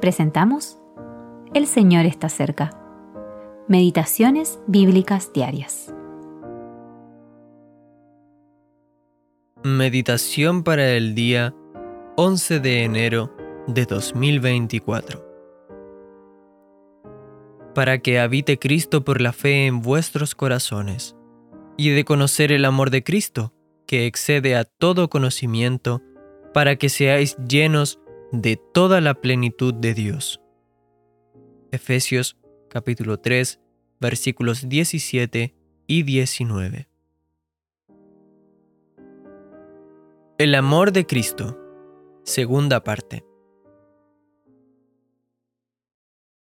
presentamos El Señor está cerca. Meditaciones bíblicas diarias. Meditación para el día 11 de enero de 2024. Para que habite Cristo por la fe en vuestros corazones, y de conocer el amor de Cristo, que excede a todo conocimiento, para que seáis llenos de toda la plenitud de Dios. Efesios capítulo 3 versículos 17 y 19. El amor de Cristo. Segunda parte.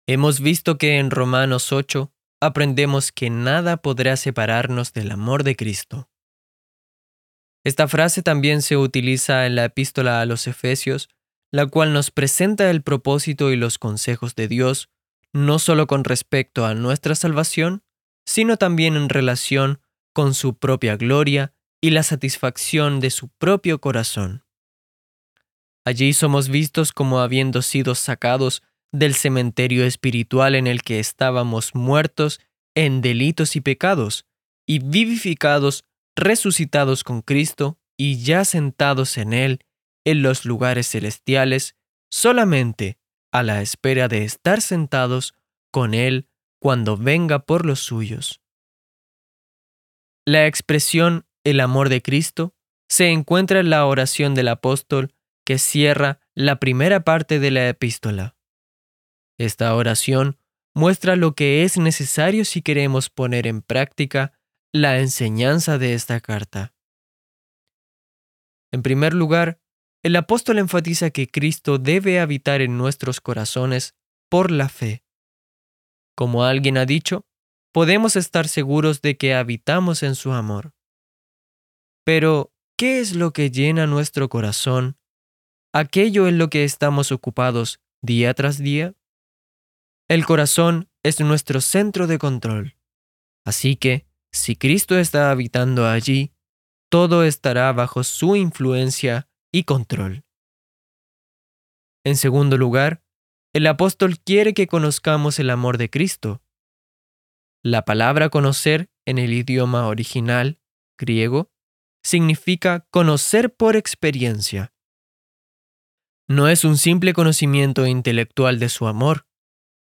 Hemos visto que en Romanos 8 aprendemos que nada podrá separarnos del amor de Cristo. Esta frase también se utiliza en la epístola a los Efesios la cual nos presenta el propósito y los consejos de Dios, no solo con respecto a nuestra salvación, sino también en relación con su propia gloria y la satisfacción de su propio corazón. Allí somos vistos como habiendo sido sacados del cementerio espiritual en el que estábamos muertos en delitos y pecados, y vivificados, resucitados con Cristo y ya sentados en Él en los lugares celestiales solamente a la espera de estar sentados con Él cuando venga por los suyos. La expresión el amor de Cristo se encuentra en la oración del apóstol que cierra la primera parte de la epístola. Esta oración muestra lo que es necesario si queremos poner en práctica la enseñanza de esta carta. En primer lugar, el apóstol enfatiza que Cristo debe habitar en nuestros corazones por la fe. Como alguien ha dicho, podemos estar seguros de que habitamos en su amor. Pero, ¿qué es lo que llena nuestro corazón? Aquello en lo que estamos ocupados día tras día. El corazón es nuestro centro de control. Así que, si Cristo está habitando allí, todo estará bajo su influencia y control. En segundo lugar, el apóstol quiere que conozcamos el amor de Cristo. La palabra conocer en el idioma original, griego, significa conocer por experiencia. No es un simple conocimiento intelectual de su amor,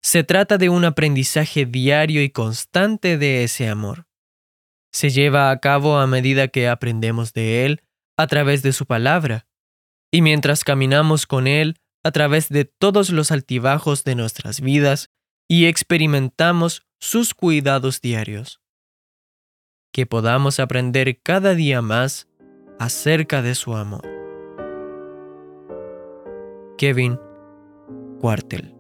se trata de un aprendizaje diario y constante de ese amor. Se lleva a cabo a medida que aprendemos de él a través de su palabra, y mientras caminamos con Él a través de todos los altibajos de nuestras vidas y experimentamos sus cuidados diarios. Que podamos aprender cada día más acerca de su amor. Kevin Cuartel